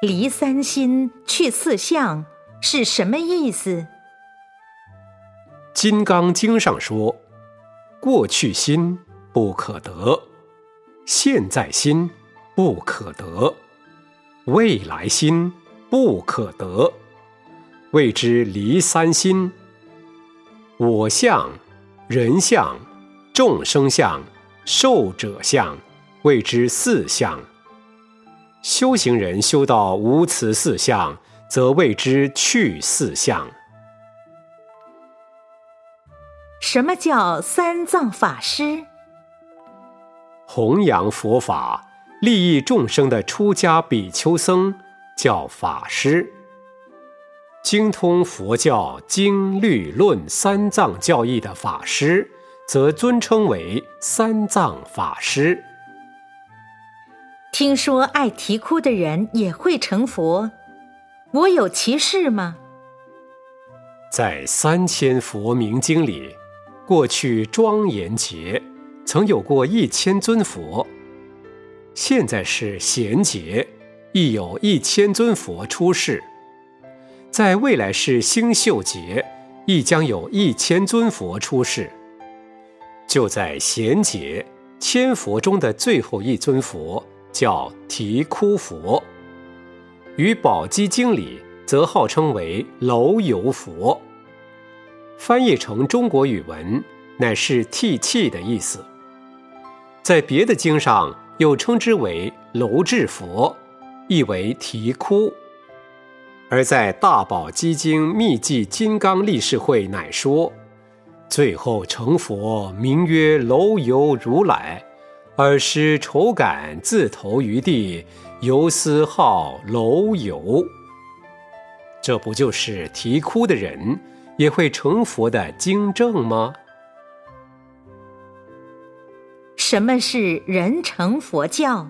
离三心，去四相，是什么意思？《金刚经》上说：“过去心不可得，现在心不可得，未来心不可得，谓之离三心。我相、人相、众生相、寿者相，谓之四相。”修行人修到无此四相，则谓之去四相。什么叫三藏法师？弘扬佛法、利益众生的出家比丘僧叫法师。精通佛教经律论三藏教义的法师，则尊称为三藏法师。听说爱啼哭的人也会成佛，我有其事吗？在三千佛名经里，过去庄严劫曾有过一千尊佛，现在是贤劫，亦有一千尊佛出世，在未来是星宿劫，亦将有一千尊佛出世。就在贤劫千佛中的最后一尊佛。叫啼哭佛，于宝积经里则号称为楼游佛。翻译成中国语文，乃是涕泣的意思。在别的经上又称之为楼智佛，意为啼哭。而在大宝积经密记金刚力士会乃说，最后成佛名曰楼游如来。尔时愁感自投于地，游思号楼游。这不就是啼哭的人也会成佛的经证吗？什么是人成佛教？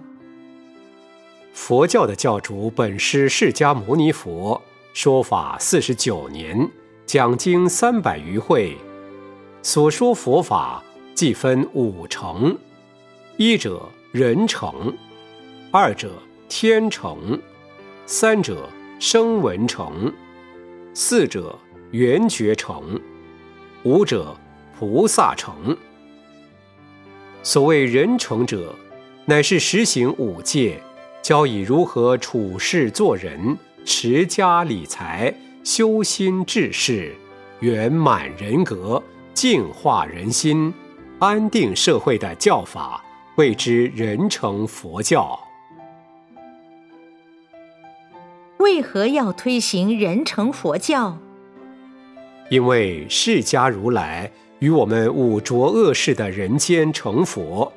佛教的教主本师释迦牟尼佛，说法四十九年，讲经三百余会，所说佛法即分五成。一者人成，二者天成，三者声闻成，四者缘觉成，五者菩萨成。所谓人成者，乃是实行五戒，教以如何处事做人、持家理财、修心治世、圆满人格、净化人心、安定社会的教法。谓之人成佛教。为何要推行人成佛教？因为释迦如来与我们五浊恶世的人间成佛，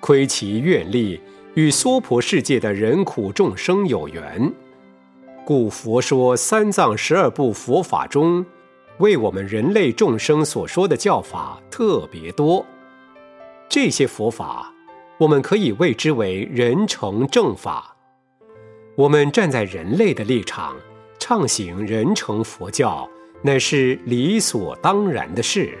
亏其愿力与娑婆世界的人苦众生有缘，故佛说三藏十二部佛法中，为我们人类众生所说的教法特别多。这些佛法。我们可以谓之为人成正法。我们站在人类的立场，畅行人成佛教，乃是理所当然的事。